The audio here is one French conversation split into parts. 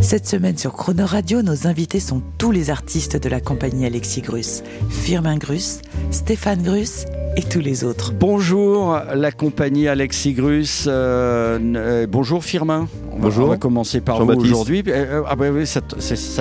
Cette semaine sur Croner Radio, nos invités sont tous les artistes de la compagnie Alexis Grus, Firmin Grus, Stéphane Grus et tous les autres. Bonjour, la compagnie Alexis Grus. euh, euh, bonjour Firmin. On va, Bonjour. on va commencer par vous aujourd'hui. Euh, ah bah oui, ça,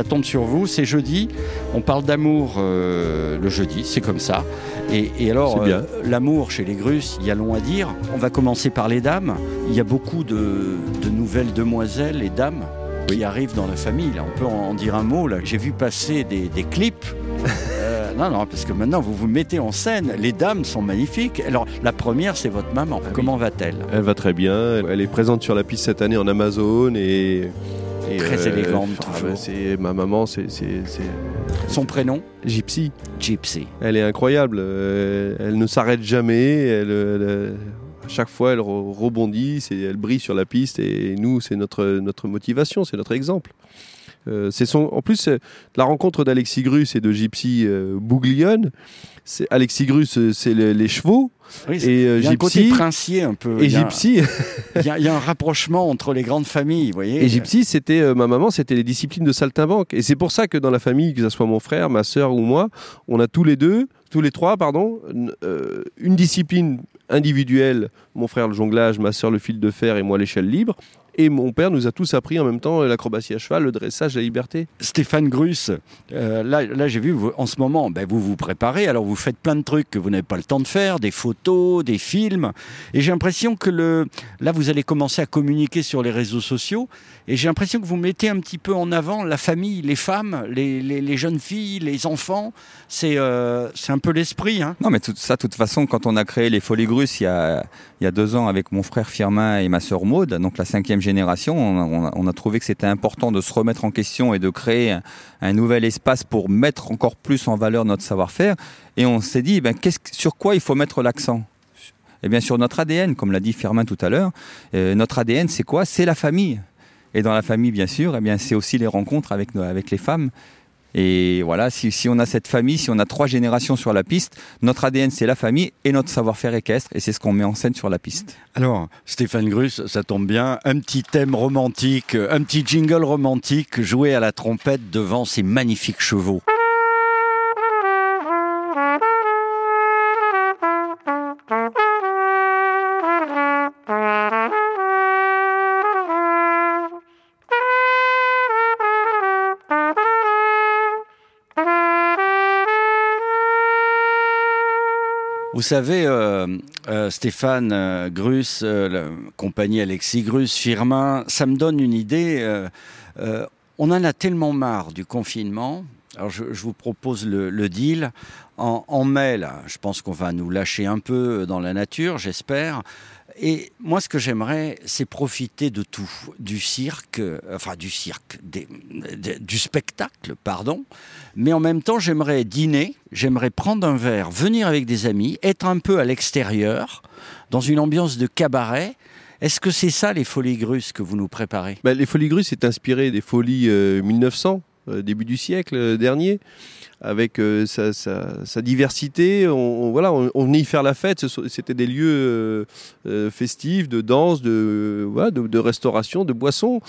tombe sur vous. C'est jeudi. On parle d'amour euh, le jeudi. C'est comme ça. Et, et alors, C'est bien. euh, l'amour chez les Grus, il y a long à dire. On va commencer par les dames. Il y a beaucoup de, de nouvelles demoiselles et dames qui arrivent dans la famille. Là, on peut en dire un mot. Là, j'ai vu passer des, des clips. Euh, non, non, parce que maintenant vous vous mettez en scène. Les dames sont magnifiques. Alors, la première, c'est votre maman. Ah oui. Comment va-t-elle? Elle va très bien. Elle est présente sur la piste cette année en Amazon et. et, Très élégante, ah, toujours. bah, c'est ma maman, c'est c'est- c'est Son prénom? Gypsy. Gypsy. Elle est incroyable. Euh, elle ne s'arrête jamais. Elle, elle- à chaque fois, elle re- rebondit. c'est- Elle brille sur la piste et nous, c'est notre notre motivation, c'est notre exemple. Euh, c'est son, en plus, euh, la rencontre d'Alexis Grus et de Gypsy euh, Bouglione. C'est Alexis Grus, euh, c'est le- les chevaux Oui, et euh, il y a un côté Gypsy princier un peu. et il, y a, Gypsy. il y a- il y a un rapprochement entre les grandes familles, vous voyez. Et Gypsy, c'était euh, ma maman, c'était les disciplines de saltimbanque. Et c'est pour ça que dans la famille, que ce soit mon frère, ma sœur ou moi, on a tous les deux, tous les trois, pardon, euh, une discipline individuelle. Mon frère le jonglage, ma sœur le fil de fer et moi l'échelle libre. Et mon père nous a tous appris en même temps l'acrobatie à cheval, le dressage, la liberté. Stéphane Grus, euh, là, là j'ai vu, vous- en ce moment, ben, vous vous préparez, alors vous faites plein de trucs que vous n'avez pas le temps de faire, des photos, des films, et j'ai l'impression que le, là vous allez commencer à communiquer sur les réseaux sociaux, et j'ai l'impression que vous mettez un petit peu en avant la famille, les femmes, les, les- les jeunes filles, les enfants, c'est euh, c'est un peu l'esprit. Hein. Non, mais tout ça, de toute façon, quand on a créé les Folies Grusses il y a, il y a deux ans avec mon frère Firmin et ma sœur Maude, donc la cinquième génération, on a, trouvé que c'était important de se remettre en question et de créer un, nouvel espace pour mettre encore plus en valeur notre savoir-faire. Et on s'est dit, ben, qu'est-ce, que- sur quoi il faut mettre l'accent? Eh bien, sur notre ADN, comme l'a dit Firmin tout à l'heure. Euh, notre ADN, c'est quoi? C'est la famille. Et dans la famille, bien sûr, eh bien, c'est aussi les rencontres avec, avec les femmes. Et voilà, si, on a cette famille, si on a trois générations sur la piste, notre ADN c'est la famille et notre savoir-faire équestre, et c'est ce qu'on met en scène sur la piste. Alors, Stéphane Grus, ça tombe bien, un petit thème romantique, un petit jingle romantique joué à la trompette devant ces magnifiques chevaux. Vous savez, euh, euh, Stéphane euh, Grus, euh, la compagnie Alexis Grus, Firmin, ça me donne une idée. on en a tellement marre du confinement. Alors je, vous propose le, le deal. En, en mai, là, je pense qu'on va nous lâcher un peu dans la nature, j'espère. Et moi, ce que j'aimerais, c'est profiter de tout, du cirque, euh, enfin du cirque, du spectacle, pardon. Mais en même temps, j'aimerais dîner, j'aimerais prendre un verre, venir avec des amis, être un peu à l'extérieur, dans une ambiance de cabaret. Est-ce que c'est ça les folies grusses que vous nous préparez? Bah, les Folies Grusses est inspiré des folies euh, 1900, euh, début du siècle euh, dernier, avec euh, sa, diversité. On, voilà, on, venait y faire la fête. C'était des lieux euh, euh, festifs, de danse, de, de restauration, de boissons.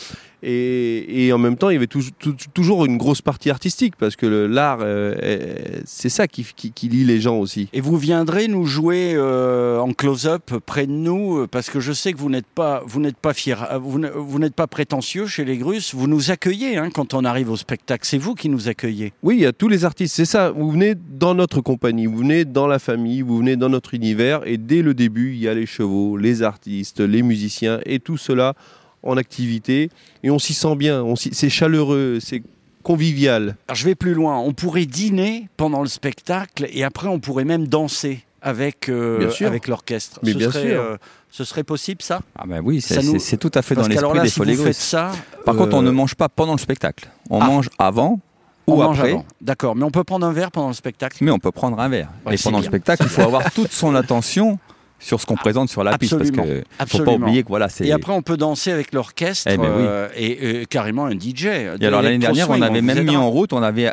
Et, et en même temps, il y avait tou- tou- toujours une grosse partie artistique, parce que l'art, euh, est- c'est ça qui, qui- qui lie les gens aussi. Et vous viendrez nous jouer euh, en close-up près de nous, euh, parce que je sais que vous n'êtes pas, vous n'êtes pas fier, vous n'êtes pas prétentieux chez les Grusses. Vous nous accueillez hein, quand on arrive au spectacle. C'est vous qui nous accueillez. Oui, il y a tous les artistes, c'est ça. Vous venez dans notre compagnie, vous venez dans la famille, vous venez dans notre univers, et dès le début, il y a les chevaux, les artistes, les musiciens, et tout cela en activité. Et on s'y sent bien, on c'est chaleureux, c'est convivial. Alors je vais plus loin. On pourrait dîner pendant le spectacle et après on pourrait même danser avec euh, Bien sûr. avec l'orchestre. Mais ce bien serait, sûr. euh, ce serait possible ça? Ah ben oui, c'est nous- tout à fait Parce dans l'esprit des si vous Folies ça, Par contre, on euh, ne mange pas pendant le spectacle. On Ah. mange avant On ou mange après. avant. D'accord, mais on peut prendre un verre pendant le spectacle? Mais on peut prendre un verre. Ouais, et pendant le spectacle, il faut avoir toute son attention sur ce qu'on présente sur la piste. Parce Absolument. que faut pas oublier que voilà, c'est. Et après, on peut danser avec l'orchestre Eh ben oui. euh, et, et carrément un DJ. Et alors l'année dernière, on avait même mis en route, on avait,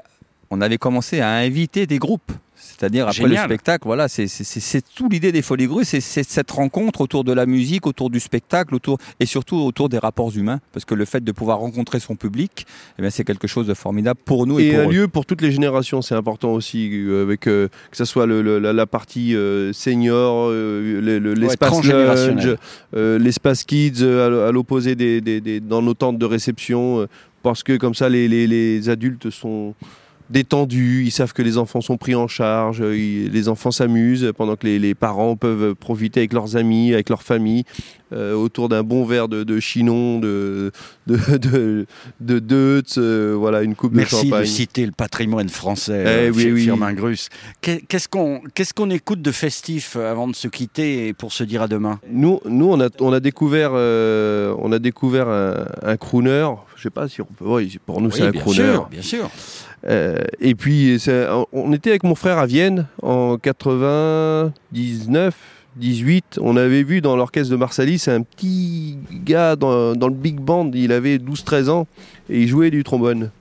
on avait commencé à inviter des groupes. C'est-à-dire après Génial. le spectacle, voilà, c'est c'est- c'est- c'est tout l'idée des Folies Grues, c'est cette rencontre autour de la musique, autour du spectacle, autour et surtout autour des rapports humains, parce que le fait de pouvoir rencontrer son public, eh bien, c'est quelque chose de formidable pour nous et, Et pour un eux. lieu pour toutes les générations, c'est important aussi, euh, avec euh, que ce soit le- le- la, la partie euh, senior, euh, le- le- l'espace euh, l'espace kids euh, à à l'opposé des, des- des- dans nos tentes de réception, euh, parce que comme ça les, les- les adultes sont détendus, ils savent que les enfants sont pris en charge, euh, ils- les enfants s'amusent pendant que les, les parents peuvent profiter avec leurs amis, avec leur famille, euh, autour d'un bon verre de, de chinon, de de de, de Deutz, euh, voilà une coupe Merci de de champagne. citer le patrimoine français, Eh euh, oui, Fir- oui. Firmin Grus. Qu'est- Qu'est-ce qu'on qu'est-ce qu'on écoute de festif avant de se quitter et pour se dire à demain? Nous, nous on, a, on a découvert, on a découvert un, un crooner. Je sais pas si on peut. oui, pour nous, c'est un bien crooner. sûr, bien sûr. Euh, et puis, on était avec mon frère à Vienne en 99, 18. On avait vu dans l'orchestre de Marsalis un petit gars dans, dans le big band. Il avait 12-13 ans et il jouait du trombone.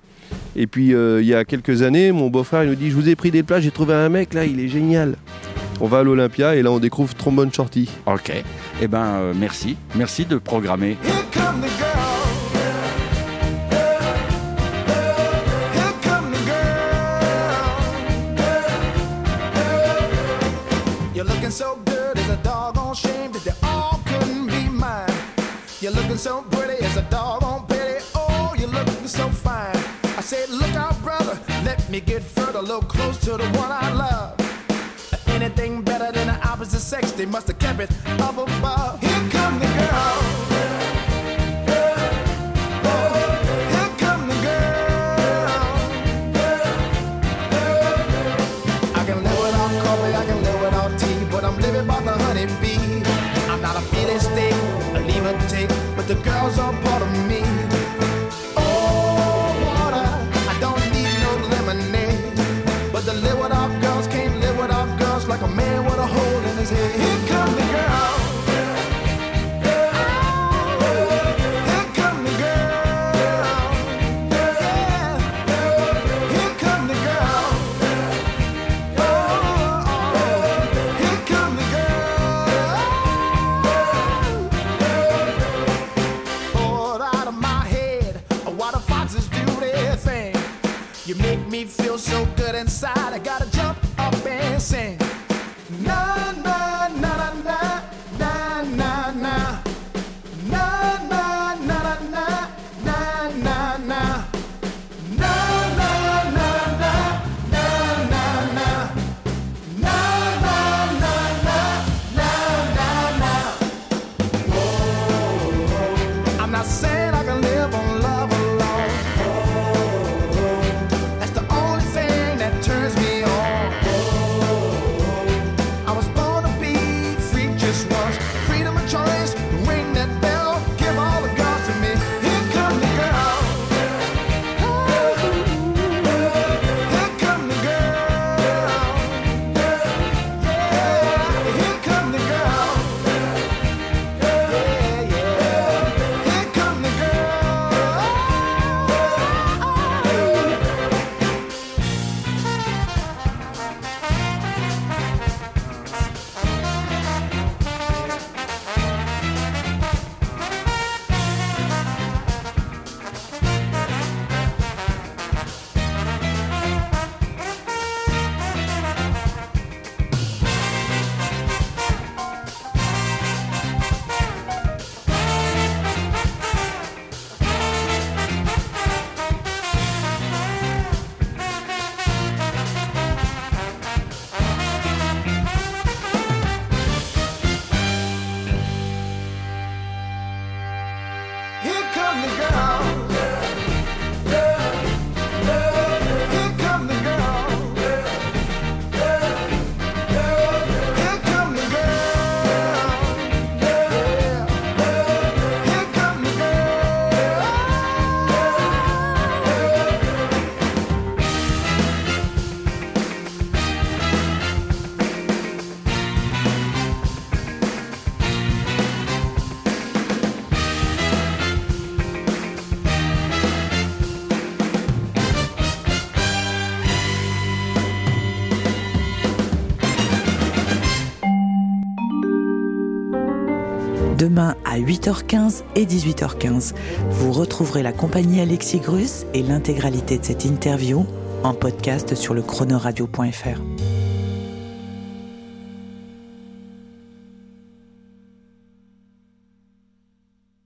Et puis, euh, il y a quelques années, mon beau-frère il nous dit Je vous ai pris des places, j'ai trouvé un mec là, il est génial. On va à l'Olympia et là, on découvre Trombone Shorty. Ok. Eh ben, euh, merci. Merci de programmer. Here come the girl. You're looking so pretty, as a doggone pity. Oh, you're looking so fine. I said, look out, brother, let me get further, a little close to the one I love. Anything better than the opposite sex, they must have kept it up above. Here come the girl. was a part of me. You make me feel so good inside. I gotta jump up and sing. Na the girl. Demain à 8h15 et 18h15, vous retrouverez la compagnie Alexis Grus et l'intégralité de cette interview en podcast sur le chronoradio.fr.